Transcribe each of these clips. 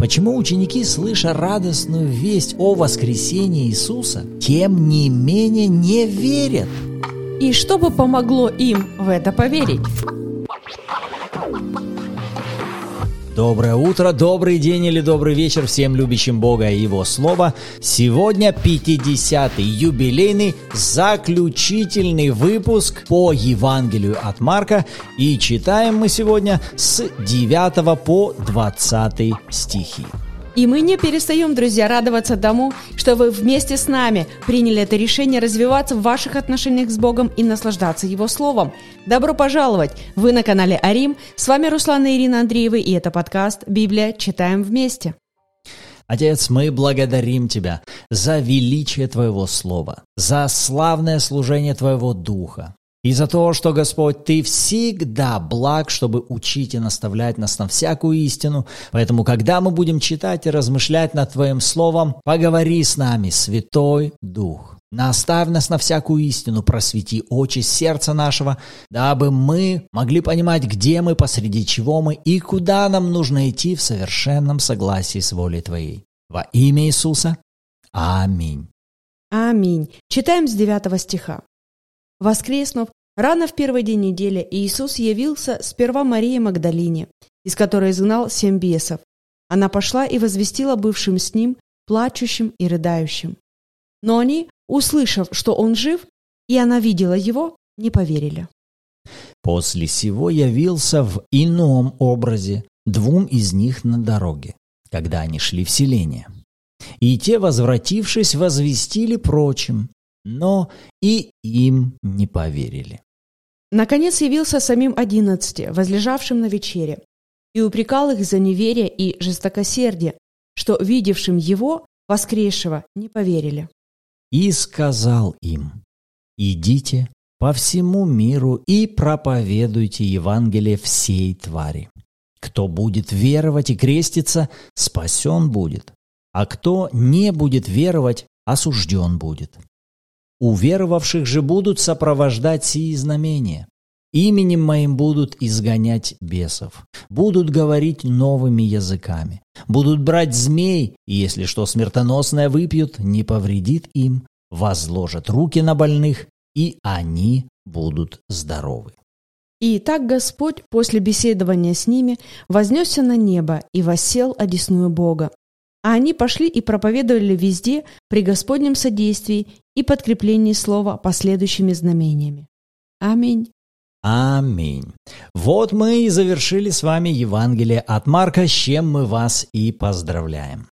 Почему ученики, слыша радостную весть о воскресении Иисуса, тем не менее не верят? И что бы помогло им в это поверить? Доброе утро, добрый день или добрый вечер всем любящим Бога и Его Слово. Сегодня 50-й юбилейный заключительный выпуск по Евангелию от Марка. И читаем мы сегодня с 9 по 20 стихи. И мы не перестаем, друзья, радоваться тому, что вы вместе с нами приняли это решение развиваться в ваших отношениях с Богом и наслаждаться Его Словом. Добро пожаловать! Вы на канале Арим. С вами Руслан и Ирина Андреевы, и это подкаст «Библия. Читаем вместе». Отец, мы благодарим Тебя за величие Твоего Слова, за славное служение Твоего Духа, и за то, что, Господь, Ты всегда благ, чтобы учить и наставлять нас на всякую истину. Поэтому, когда мы будем читать и размышлять над Твоим Словом, поговори с нами, Святой Дух. Наставь нас на всякую истину, просвети очи сердца нашего, дабы мы могли понимать, где мы, посреди чего мы и куда нам нужно идти в совершенном согласии с волей Твоей. Во имя Иисуса. Аминь. Аминь. Читаем с 9 стиха. Воскреснув, рано в первый день недели Иисус явился сперва Марии Магдалине, из которой изгнал семь бесов. Она пошла и возвестила бывшим с ним, плачущим и рыдающим. Но они, услышав, что он жив, и она видела его, не поверили. После сего явился в ином образе двум из них на дороге, когда они шли в селение. И те, возвратившись, возвестили прочим, но и им не поверили. Наконец явился самим одиннадцати, возлежавшим на вечере, и упрекал их за неверие и жестокосердие, что, видевшим его, воскресшего, не поверили. И сказал им, «Идите по всему миру и проповедуйте Евангелие всей твари. Кто будет веровать и креститься, спасен будет, а кто не будет веровать, осужден будет. Уверовавших же будут сопровождать сии знамения. Именем моим будут изгонять бесов, будут говорить новыми языками, будут брать змей, и если что смертоносное выпьют, не повредит им, возложат руки на больных, и они будут здоровы. И так Господь после беседования с ними вознесся на небо и воссел одесную Бога. А они пошли и проповедовали везде при Господнем содействии и подкреплении слова последующими знамениями. Аминь. Аминь. Вот мы и завершили с вами Евангелие от Марка, с чем мы вас и поздравляем.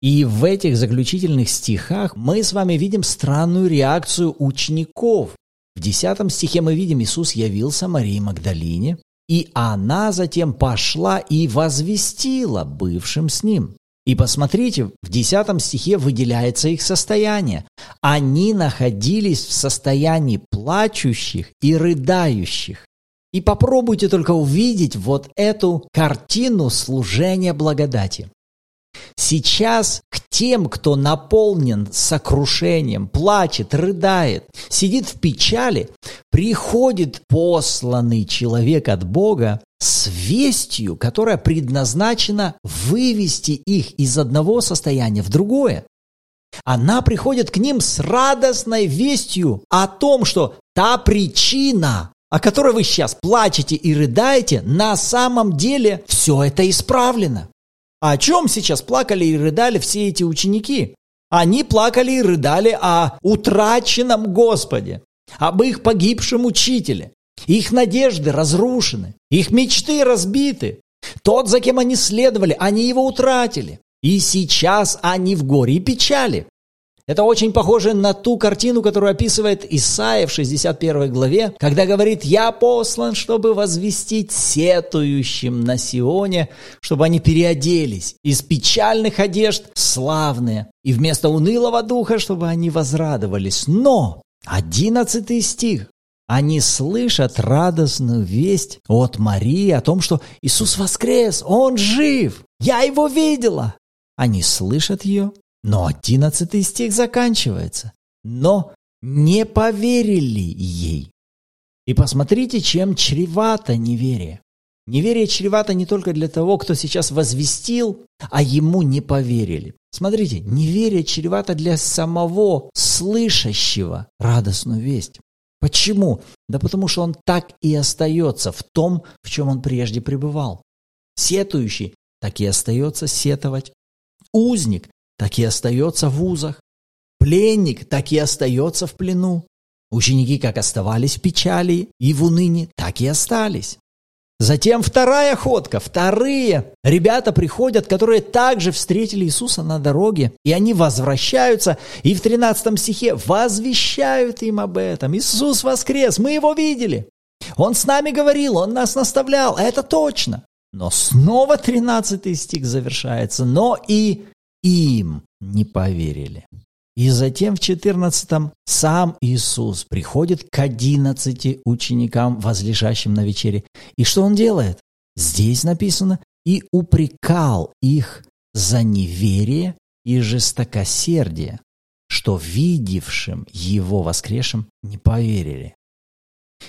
И в этих заключительных стихах мы с вами видим странную реакцию учеников. В десятом стихе мы видим, Иисус явился Марии Магдалине, и она затем пошла и возвестила бывшим с ним. И посмотрите, в 10 стихе выделяется их состояние. Они находились в состоянии плачущих и рыдающих. И попробуйте только увидеть вот эту картину служения благодати. Сейчас к тем, кто наполнен сокрушением, плачет, рыдает, сидит в печали, приходит посланный человек от Бога с вестью, которая предназначена вывести их из одного состояния в другое. Она приходит к ним с радостной вестью о том, что та причина, о которой вы сейчас плачете и рыдаете, на самом деле все это исправлено. О чем сейчас плакали и рыдали все эти ученики? Они плакали и рыдали о утраченном Господе, об их погибшем учителе. Их надежды разрушены, их мечты разбиты. Тот, за кем они следовали, они его утратили. И сейчас они в горе и печали. Это очень похоже на ту картину, которую описывает Исаия в 61 главе, когда говорит «Я послан, чтобы возвестить сетующим на Сионе, чтобы они переоделись из печальных одежд в славные, и вместо унылого духа, чтобы они возрадовались». Но 11 стих они слышат радостную весть от Марии о том, что Иисус воскрес, Он жив, я Его видела. Они слышат ее, но одиннадцатый стих заканчивается. Но не поверили ей. И посмотрите, чем чревато неверие. Неверие чревато не только для того, кто сейчас возвестил, а ему не поверили. Смотрите, неверие чревато для самого слышащего радостную весть. Почему? Да потому что он так и остается в том, в чем он прежде пребывал. Сетующий так и остается сетовать. Узник так и остается в узах. Пленник так и остается в плену. Ученики как оставались в печали и в уныне, так и остались. Затем вторая ходка, вторые ребята приходят, которые также встретили Иисуса на дороге, и они возвращаются, и в 13 стихе возвещают им об этом. Иисус воскрес, мы его видели. Он с нами говорил, он нас наставлял, это точно. Но снова 13 стих завершается, но и им не поверили. И затем в 14 сам Иисус приходит к 11 ученикам, возлежащим на вечере. И что он делает? Здесь написано, и упрекал их за неверие и жестокосердие, что видевшим его воскресшим не поверили.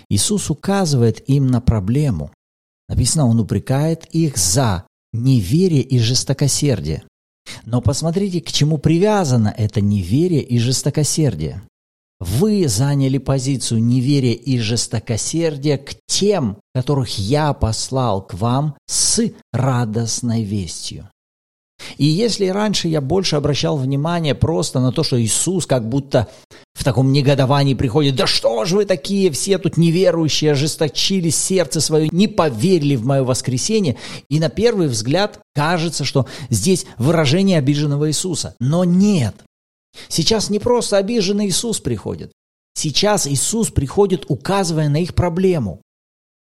Иисус указывает им на проблему. Написано, он упрекает их за неверие и жестокосердие. Но посмотрите, к чему привязано это неверие и жестокосердие. Вы заняли позицию неверия и жестокосердия к тем, которых я послал к вам с радостной вестью. И если раньше я больше обращал внимание просто на то, что Иисус как будто в таком негодовании приходит, да что же вы такие все тут неверующие, ожесточили сердце свое, не поверили в мое воскресение. И на первый взгляд кажется, что здесь выражение обиженного Иисуса. Но нет. Сейчас не просто обиженный Иисус приходит. Сейчас Иисус приходит, указывая на их проблему.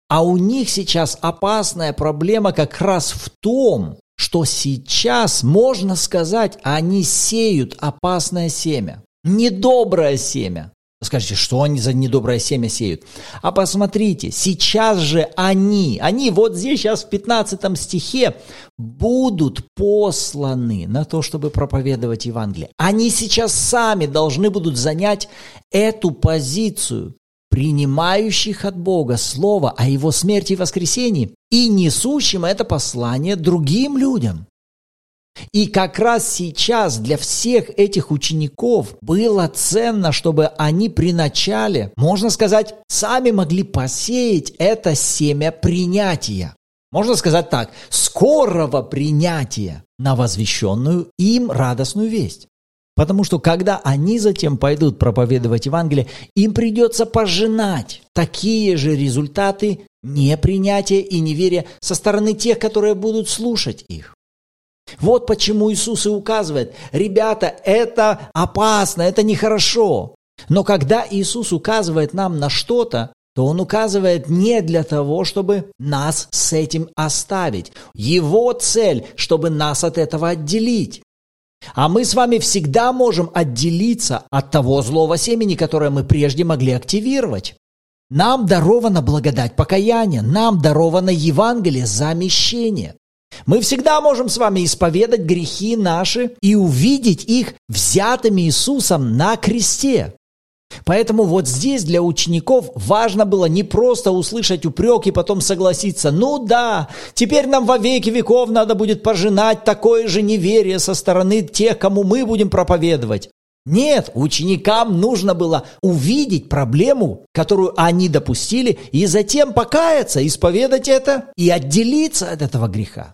А у них сейчас опасная проблема как раз в том, что сейчас, можно сказать, они сеют опасное семя, недоброе семя. Скажите, что они за недоброе семя сеют? А посмотрите, сейчас же они, они вот здесь сейчас в 15 стихе будут посланы на то, чтобы проповедовать Евангелие. Они сейчас сами должны будут занять эту позицию принимающих от Бога Слово о Его смерти и воскресении и несущим это послание другим людям. И как раз сейчас для всех этих учеников было ценно, чтобы они при начале, можно сказать, сами могли посеять это семя принятия. Можно сказать так, скорого принятия на возвещенную им радостную весть. Потому что когда они затем пойдут проповедовать Евангелие, им придется пожинать такие же результаты непринятия и неверия со стороны тех, которые будут слушать их. Вот почему Иисус и указывает, ребята, это опасно, это нехорошо. Но когда Иисус указывает нам на что-то, то Он указывает не для того, чтобы нас с этим оставить. Его цель, чтобы нас от этого отделить. А мы с вами всегда можем отделиться от того злого семени, которое мы прежде могли активировать. Нам дарована благодать покаяния, нам даровано Евангелие замещение. Мы всегда можем с вами исповедать грехи наши и увидеть их взятыми Иисусом на кресте. Поэтому вот здесь для учеников важно было не просто услышать упрек и потом согласиться, ну да, теперь нам во веки веков надо будет пожинать такое же неверие со стороны тех, кому мы будем проповедовать. Нет, ученикам нужно было увидеть проблему, которую они допустили, и затем покаяться, исповедать это и отделиться от этого греха.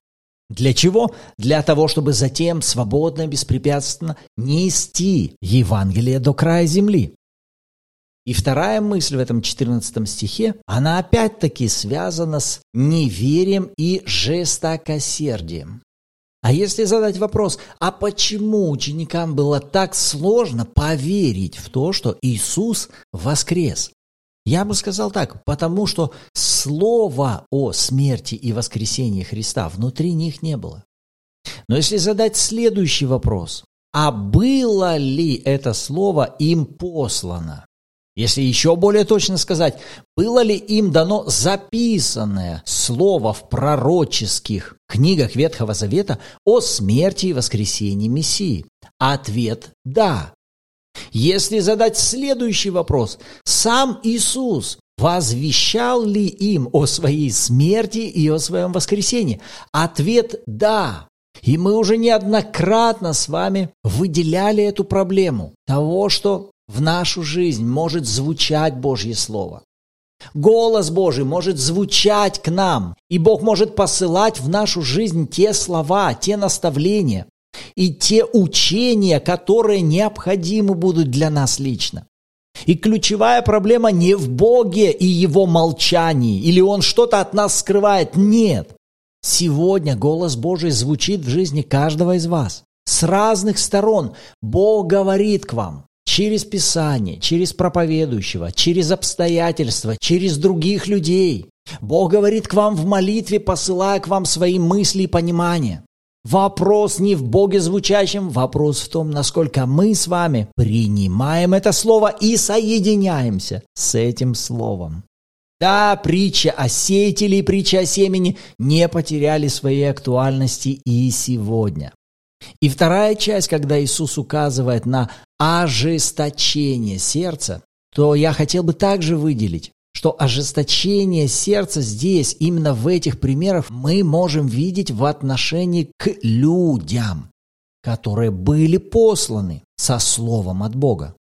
Для чего? Для того, чтобы затем свободно, беспрепятственно нести Евангелие до края земли. И вторая мысль в этом 14 стихе, она опять-таки связана с неверием и жестокосердием. А если задать вопрос, а почему ученикам было так сложно поверить в то, что Иисус воскрес? Я бы сказал так, потому что слова о смерти и воскресении Христа внутри них не было. Но если задать следующий вопрос, а было ли это слово им послано? Если еще более точно сказать, было ли им дано записанное слово в пророческих книгах Ветхого Завета о смерти и воскресении Мессии? Ответ – да. Если задать следующий вопрос, сам Иисус Возвещал ли им о своей смерти и о своем воскресении? Ответ – да. И мы уже неоднократно с вами выделяли эту проблему того, что в нашу жизнь может звучать Божье Слово. Голос Божий может звучать к нам, и Бог может посылать в нашу жизнь те слова, те наставления и те учения, которые необходимы будут для нас лично. И ключевая проблема не в Боге и Его молчании, или Он что-то от нас скрывает. Нет. Сегодня голос Божий звучит в жизни каждого из вас. С разных сторон Бог говорит к вам через Писание, через проповедующего, через обстоятельства, через других людей. Бог говорит к вам в молитве, посылая к вам свои мысли и понимания. Вопрос не в Боге звучащем, вопрос в том, насколько мы с вами принимаем это слово и соединяемся с этим словом. Да, притча о сеятеле и притча о семени не потеряли своей актуальности и сегодня. И вторая часть, когда Иисус указывает на ожесточение сердца, то я хотел бы также выделить, что ожесточение сердца здесь, именно в этих примерах, мы можем видеть в отношении к людям, которые были посланы со словом от Бога.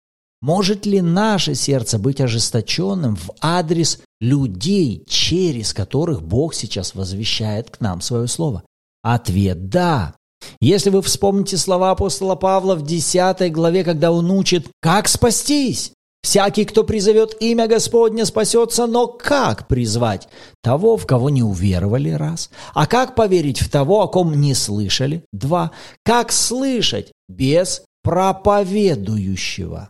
Может ли наше сердце быть ожесточенным в адрес людей, через которых Бог сейчас возвещает к нам свое слово? Ответ – да. Если вы вспомните слова апостола Павла в 10 главе, когда он учит, как спастись, Всякий, кто призовет имя Господне, спасется, но как призвать? Того, в кого не уверовали, раз. А как поверить в того, о ком не слышали? Два. Как слышать без проповедующего?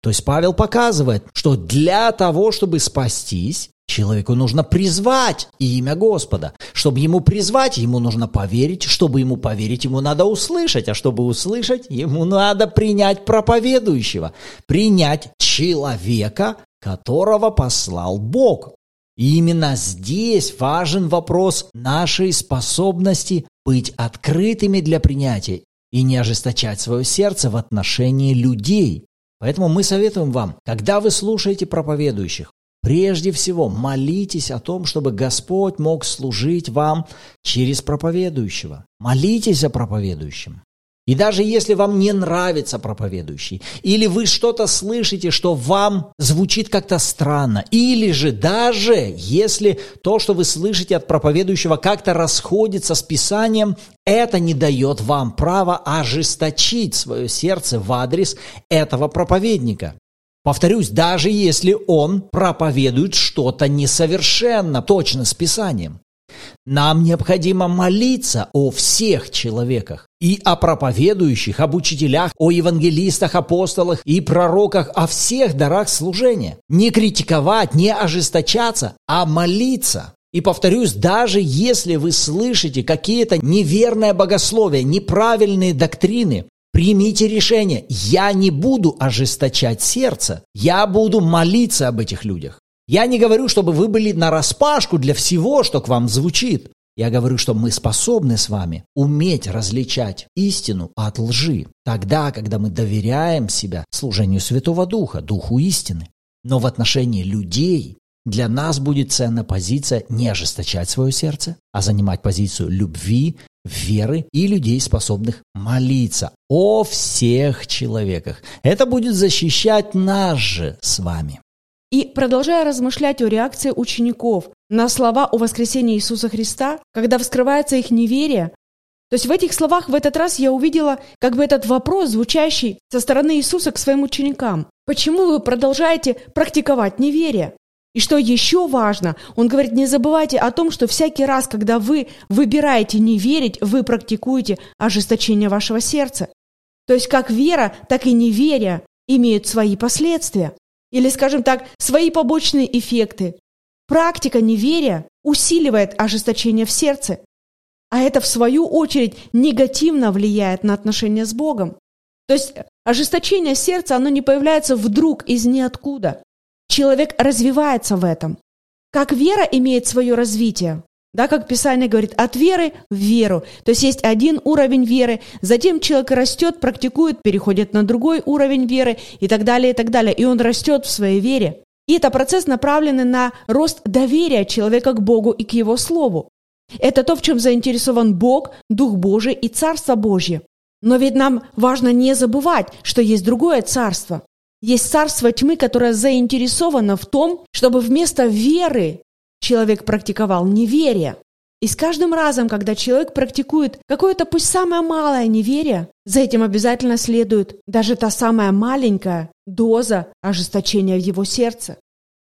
То есть Павел показывает, что для того, чтобы спастись, Человеку нужно призвать имя Господа. Чтобы ему призвать, ему нужно поверить. Чтобы ему поверить, ему надо услышать. А чтобы услышать, ему надо принять проповедующего. Принять человека, которого послал Бог. И именно здесь важен вопрос нашей способности быть открытыми для принятия и не ожесточать свое сердце в отношении людей. Поэтому мы советуем вам, когда вы слушаете проповедующих, Прежде всего, молитесь о том, чтобы Господь мог служить вам через проповедующего. Молитесь о проповедующем. И даже если вам не нравится проповедующий, или вы что-то слышите, что вам звучит как-то странно, или же даже если то, что вы слышите от проповедующего, как-то расходится с Писанием, это не дает вам права ожесточить свое сердце в адрес этого проповедника. Повторюсь, даже если он проповедует что-то несовершенно точно с Писанием. Нам необходимо молиться о всех человеках и о проповедующих, об учителях, о евангелистах, апостолах и пророках, о всех дарах служения. Не критиковать, не ожесточаться, а молиться. И повторюсь, даже если вы слышите какие-то неверное богословие, неправильные доктрины, Примите решение. Я не буду ожесточать сердце. Я буду молиться об этих людях. Я не говорю, чтобы вы были на распашку для всего, что к вам звучит. Я говорю, что мы способны с вами уметь различать истину от лжи, тогда, когда мы доверяем себя служению Святого Духа, Духу истины. Но в отношении людей для нас будет ценна позиция не ожесточать свое сердце, а занимать позицию любви, веры и людей, способных молиться о всех человеках. Это будет защищать нас же с вами. И продолжая размышлять о реакции учеников на слова о воскресении Иисуса Христа, когда вскрывается их неверие, то есть в этих словах в этот раз я увидела как бы этот вопрос, звучащий со стороны Иисуса к своим ученикам. Почему вы продолжаете практиковать неверие? И что еще важно, он говорит, не забывайте о том, что всякий раз, когда вы выбираете не верить, вы практикуете ожесточение вашего сердца. То есть как вера, так и неверие имеют свои последствия. Или, скажем так, свои побочные эффекты. Практика неверия усиливает ожесточение в сердце. А это, в свою очередь, негативно влияет на отношения с Богом. То есть ожесточение сердца, оно не появляется вдруг из ниоткуда. Человек развивается в этом. Как вера имеет свое развитие, да, как Писание говорит, от веры в веру. То есть есть один уровень веры, затем человек растет, практикует, переходит на другой уровень веры и так далее, и так далее. И он растет в своей вере. И это процесс, направленный на рост доверия человека к Богу и к Его Слову. Это то, в чем заинтересован Бог, Дух Божий и Царство Божье. Но ведь нам важно не забывать, что есть другое царство. Есть царство тьмы, которое заинтересовано в том, чтобы вместо веры человек практиковал неверие. И с каждым разом, когда человек практикует какое-то пусть самое малое неверие, за этим обязательно следует даже та самая маленькая доза ожесточения в его сердце.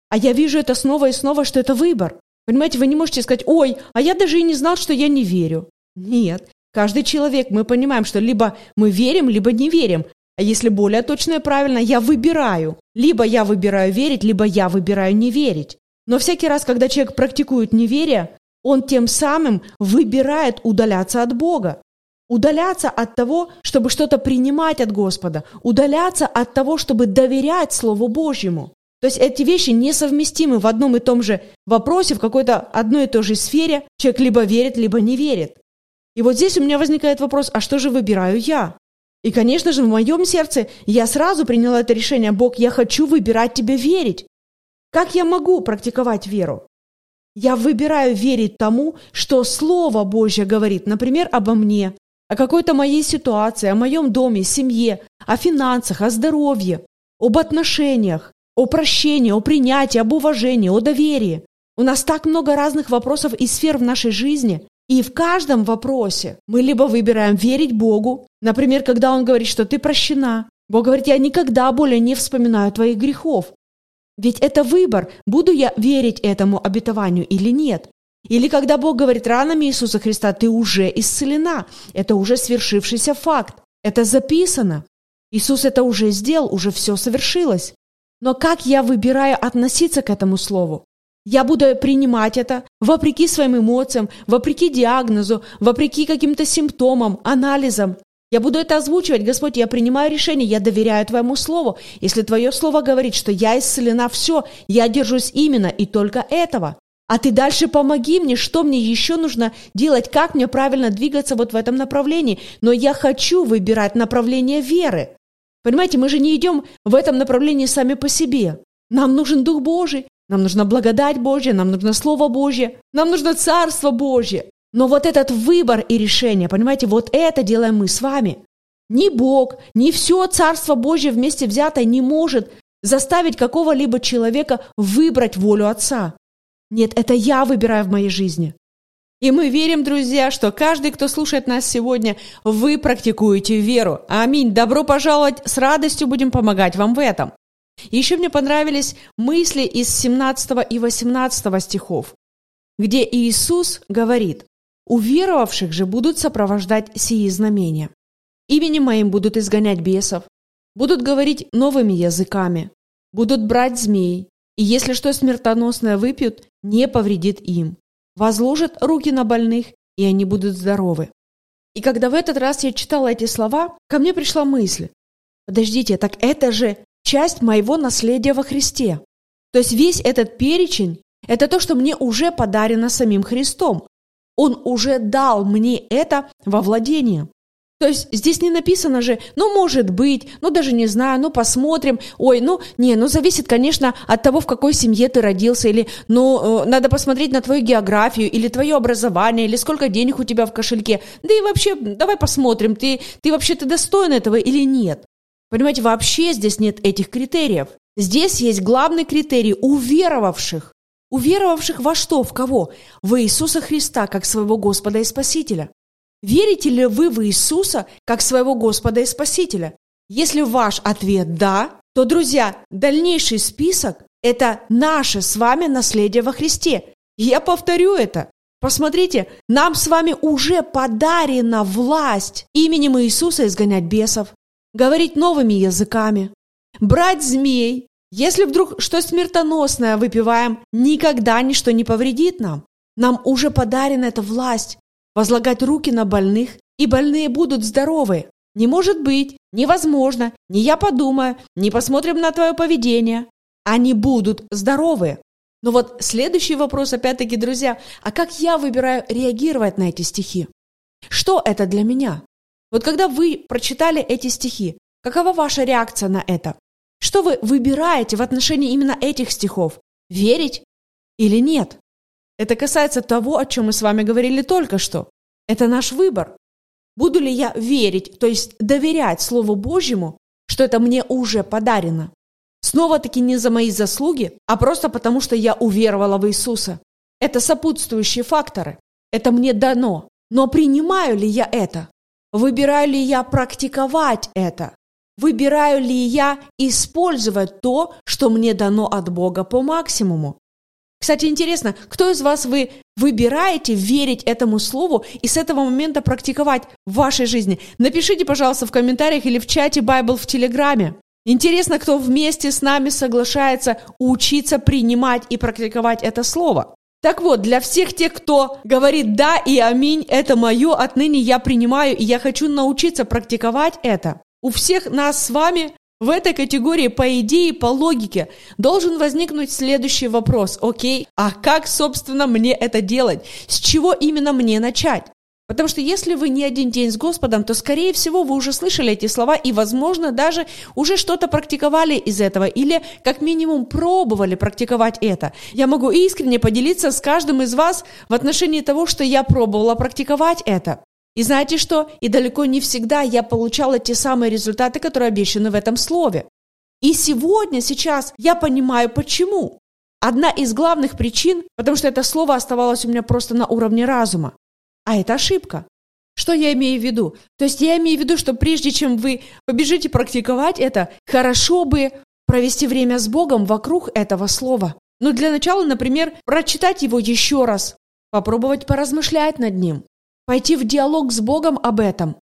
А я вижу это снова и снова, что это выбор. Понимаете, вы не можете сказать, ой, а я даже и не знал, что я не верю. Нет, каждый человек, мы понимаем, что либо мы верим, либо не верим. Если более точно и правильно, я выбираю. Либо я выбираю верить, либо я выбираю не верить. Но всякий раз, когда человек практикует неверие, он тем самым выбирает удаляться от Бога. Удаляться от того, чтобы что-то принимать от Господа. Удаляться от того, чтобы доверять Слову Божьему. То есть эти вещи несовместимы в одном и том же вопросе, в какой-то одной и той же сфере. Человек либо верит, либо не верит. И вот здесь у меня возникает вопрос, а что же выбираю я? И, конечно же, в моем сердце я сразу приняла это решение, Бог, я хочу выбирать тебе верить. Как я могу практиковать веру? Я выбираю верить тому, что Слово Божье говорит, например, обо мне, о какой-то моей ситуации, о моем доме, семье, о финансах, о здоровье, об отношениях, о прощении, о принятии, об уважении, о доверии. У нас так много разных вопросов и сфер в нашей жизни, и в каждом вопросе мы либо выбираем верить Богу, например, когда Он говорит, что ты прощена. Бог говорит, я никогда более не вспоминаю твоих грехов. Ведь это выбор, буду я верить этому обетованию или нет. Или когда Бог говорит ранами Иисуса Христа, ты уже исцелена. Это уже свершившийся факт. Это записано. Иисус это уже сделал, уже все совершилось. Но как я выбираю относиться к этому слову? Я буду принимать это вопреки своим эмоциям, вопреки диагнозу, вопреки каким-то симптомам, анализам. Я буду это озвучивать, Господь, я принимаю решение, я доверяю Твоему Слову. Если Твое Слово говорит, что я исцелена, все, я держусь именно и только этого. А Ты дальше помоги мне, что мне еще нужно делать, как мне правильно двигаться вот в этом направлении. Но я хочу выбирать направление веры. Понимаете, мы же не идем в этом направлении сами по себе. Нам нужен Дух Божий, нам нужна благодать Божья, нам нужно Слово Божье, нам нужно Царство Божье. Но вот этот выбор и решение, понимаете, вот это делаем мы с вами. Ни Бог, ни все Царство Божье вместе взятое не может заставить какого-либо человека выбрать волю Отца. Нет, это я выбираю в моей жизни. И мы верим, друзья, что каждый, кто слушает нас сегодня, вы практикуете веру. Аминь. Добро пожаловать. С радостью будем помогать вам в этом. Еще мне понравились мысли из 17 и 18 стихов, где Иисус говорит, Уверовавших же будут сопровождать сии знамения. Именем моим будут изгонять бесов, будут говорить новыми языками, будут брать змей, и если что смертоносное выпьют, не повредит им. Возложат руки на больных, и они будут здоровы. И когда в этот раз я читала эти слова, ко мне пришла мысль. Подождите, так это же часть моего наследия во Христе. То есть весь этот перечень – это то, что мне уже подарено самим Христом. Он уже дал мне это во владение. То есть здесь не написано же, ну, может быть, ну, даже не знаю, ну, посмотрим. Ой, ну, не, ну, зависит, конечно, от того, в какой семье ты родился, или, ну, э, надо посмотреть на твою географию, или твое образование, или сколько денег у тебя в кошельке. Да и вообще, давай посмотрим, ты, ты вообще ты достоин этого или нет. Понимаете, вообще здесь нет этих критериев. Здесь есть главный критерий уверовавших. Уверовавших во что, в кого? В Иисуса Христа, как своего Господа и Спасителя. Верите ли вы в Иисуса, как своего Господа и Спасителя? Если ваш ответ «да», то, друзья, дальнейший список – это наше с вами наследие во Христе. Я повторю это. Посмотрите, нам с вами уже подарена власть именем Иисуса изгонять бесов, говорить новыми языками, брать змей, если вдруг что смертоносное выпиваем, никогда ничто не повредит нам. Нам уже подарена эта власть возлагать руки на больных, и больные будут здоровы. Не может быть, невозможно, не я подумаю, не посмотрим на твое поведение. Они будут здоровы. Но вот следующий вопрос, опять-таки, друзья, а как я выбираю реагировать на эти стихи? Что это для меня? Вот когда вы прочитали эти стихи, какова ваша реакция на это? Что вы выбираете в отношении именно этих стихов? Верить или нет? Это касается того, о чем мы с вами говорили только что. Это наш выбор. Буду ли я верить, то есть доверять Слову Божьему, что это мне уже подарено? Снова-таки не за мои заслуги, а просто потому, что я уверовала в Иисуса. Это сопутствующие факторы. Это мне дано. Но принимаю ли я это? Выбираю ли я практиковать это? Выбираю ли я использовать то, что мне дано от Бога по максимуму? Кстати, интересно, кто из вас вы выбираете верить этому слову и с этого момента практиковать в вашей жизни? Напишите, пожалуйста, в комментариях или в чате Bible в Телеграме. Интересно, кто вместе с нами соглашается учиться принимать и практиковать это слово. Так вот, для всех тех, кто говорит «да» и «аминь», это мое, отныне я принимаю, и я хочу научиться практиковать это. У всех нас с вами в этой категории, по идее, по логике, должен возникнуть следующий вопрос. Окей, а как, собственно, мне это делать? С чего именно мне начать? Потому что если вы не один день с Господом, то, скорее всего, вы уже слышали эти слова и, возможно, даже уже что-то практиковали из этого или, как минимум, пробовали практиковать это. Я могу искренне поделиться с каждым из вас в отношении того, что я пробовала практиковать это. И знаете что? И далеко не всегда я получала те самые результаты, которые обещаны в этом слове. И сегодня, сейчас я понимаю, почему. Одна из главных причин, потому что это слово оставалось у меня просто на уровне разума. А это ошибка. Что я имею в виду? То есть я имею в виду, что прежде чем вы побежите практиковать это, хорошо бы провести время с Богом вокруг этого слова. Ну, для начала, например, прочитать его еще раз, попробовать поразмышлять над ним, пойти в диалог с Богом об этом,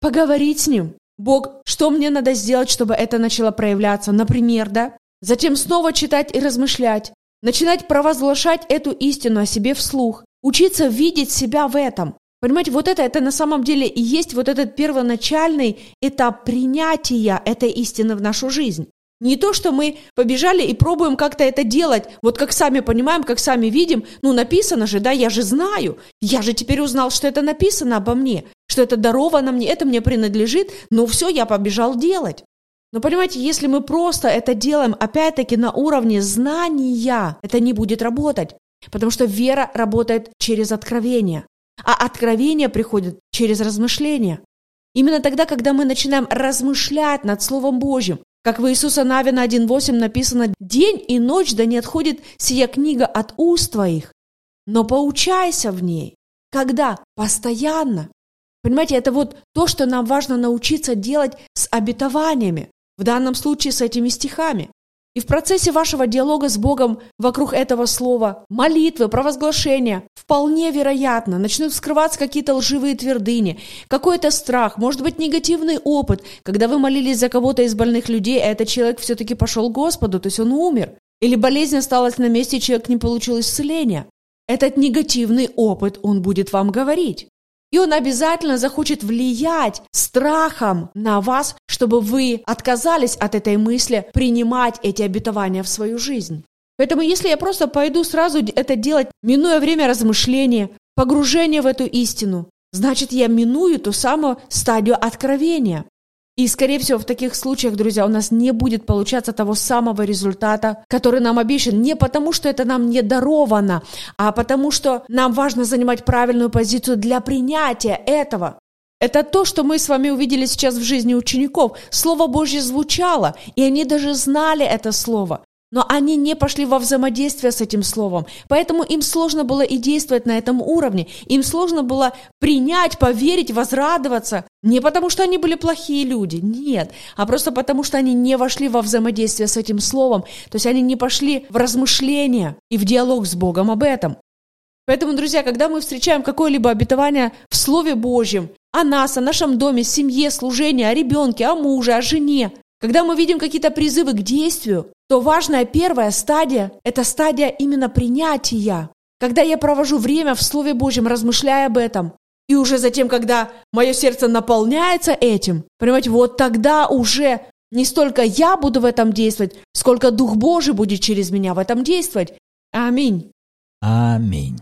поговорить с Ним. Бог, что мне надо сделать, чтобы это начало проявляться, например, да? Затем снова читать и размышлять, начинать провозглашать эту истину о себе вслух, Учиться видеть себя в этом. Понимаете, вот это, это на самом деле и есть вот этот первоначальный этап принятия этой истины в нашу жизнь. Не то, что мы побежали и пробуем как-то это делать, вот как сами понимаем, как сами видим, ну написано же, да, я же знаю, я же теперь узнал, что это написано обо мне, что это даровано мне, это мне принадлежит, ну все, я побежал делать. Но понимаете, если мы просто это делаем, опять-таки на уровне знания, это не будет работать. Потому что вера работает через откровение, а откровение приходит через размышление. Именно тогда, когда мы начинаем размышлять над Словом Божьим, как в Иисуса Навина 1.8 написано, «День и ночь да не отходит сия книга от уст твоих, но поучайся в ней». Когда? Постоянно. Понимаете, это вот то, что нам важно научиться делать с обетованиями, в данном случае с этими стихами. И в процессе вашего диалога с Богом вокруг этого слова, молитвы, провозглашения, вполне вероятно, начнут вскрываться какие-то лживые твердыни, какой-то страх, может быть, негативный опыт, когда вы молились за кого-то из больных людей, а этот человек все-таки пошел к Господу, то есть он умер. Или болезнь осталась на месте, и человек не получил исцеления. Этот негативный опыт он будет вам говорить. И он обязательно захочет влиять страхом на вас, чтобы вы отказались от этой мысли принимать эти обетования в свою жизнь. Поэтому если я просто пойду сразу это делать, минуя время размышления, погружения в эту истину, значит я миную ту самую стадию откровения. И, скорее всего, в таких случаях, друзья, у нас не будет получаться того самого результата, который нам обещан. Не потому, что это нам не даровано, а потому, что нам важно занимать правильную позицию для принятия этого. Это то, что мы с вами увидели сейчас в жизни учеников. Слово Божье звучало, и они даже знали это слово. Но они не пошли во взаимодействие с этим словом. Поэтому им сложно было и действовать на этом уровне. Им сложно было принять, поверить, возрадоваться. Не потому, что они были плохие люди, нет. А просто потому, что они не вошли во взаимодействие с этим словом. То есть они не пошли в размышления и в диалог с Богом об этом. Поэтому, друзья, когда мы встречаем какое-либо обетование в Слове Божьем, о нас, о нашем доме, семье, служении, о ребенке, о муже, о жене, когда мы видим какие-то призывы к действию, то важная первая стадия – это стадия именно принятия. Когда я провожу время в Слове Божьем, размышляя об этом, и уже затем, когда мое сердце наполняется этим, понимаете, вот тогда уже не столько я буду в этом действовать, сколько Дух Божий будет через меня в этом действовать. Аминь. Аминь.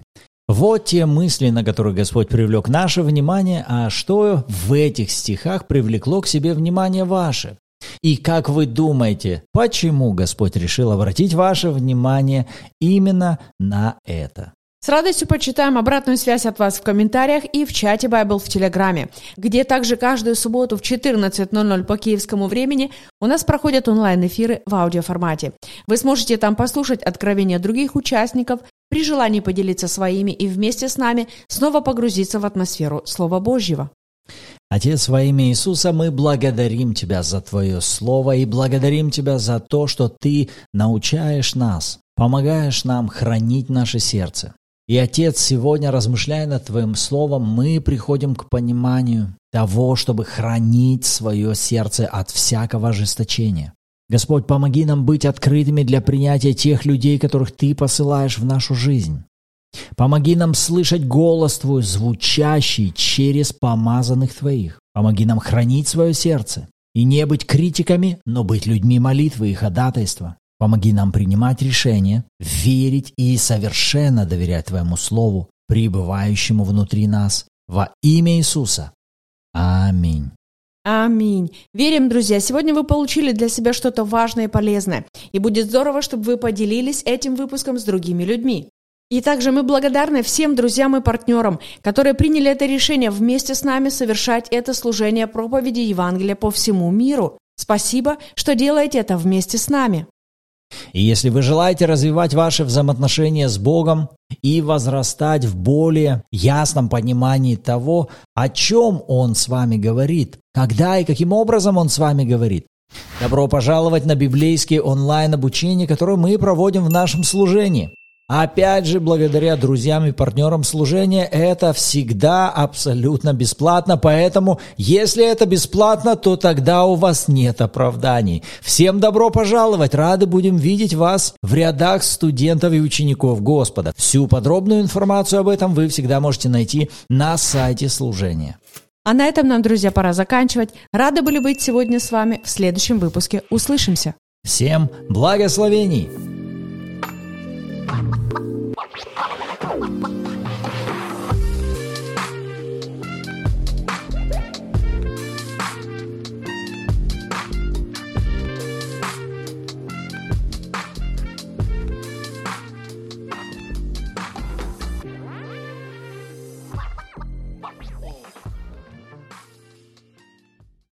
Вот те мысли, на которые Господь привлек наше внимание, а что в этих стихах привлекло к себе внимание ваше? И как вы думаете, почему Господь решил обратить ваше внимание именно на это? С радостью почитаем обратную связь от вас в комментариях и в чате Bible в Телеграме, где также каждую субботу в 14.00 по киевскому времени у нас проходят онлайн-эфиры в аудиоформате. Вы сможете там послушать откровения других участников, при желании поделиться своими и вместе с нами снова погрузиться в атмосферу Слова Божьего. Отец, во имя Иисуса, мы благодарим Тебя за Твое Слово и благодарим Тебя за то, что Ты научаешь нас, помогаешь нам хранить наше сердце. И, Отец, сегодня, размышляя над Твоим Словом, мы приходим к пониманию того, чтобы хранить свое сердце от всякого ожесточения. Господь, помоги нам быть открытыми для принятия тех людей, которых Ты посылаешь в нашу жизнь. Помоги нам слышать голос Твой, звучащий через помазанных Твоих. Помоги нам хранить свое сердце и не быть критиками, но быть людьми молитвы и ходатайства. Помоги нам принимать решения, верить и совершенно доверять Твоему Слову, пребывающему внутри нас. Во имя Иисуса. Аминь. Аминь. Верим, друзья, сегодня вы получили для себя что-то важное и полезное. И будет здорово, чтобы вы поделились этим выпуском с другими людьми. И также мы благодарны всем друзьям и партнерам, которые приняли это решение вместе с нами совершать это служение проповеди Евангелия по всему миру. Спасибо, что делаете это вместе с нами. И если вы желаете развивать ваши взаимоотношения с Богом и возрастать в более ясном понимании того, о чем Он с вами говорит, когда и каким образом Он с вами говорит, добро пожаловать на библейские онлайн-обучения, которые мы проводим в нашем служении – Опять же, благодаря друзьям и партнерам служения, это всегда абсолютно бесплатно, поэтому, если это бесплатно, то тогда у вас нет оправданий. Всем добро пожаловать, рады будем видеть вас в рядах студентов и учеников Господа. Всю подробную информацию об этом вы всегда можете найти на сайте служения. А на этом нам, друзья, пора заканчивать. Рады были быть сегодня с вами в следующем выпуске. Услышимся. Всем благословений! わっほんとに。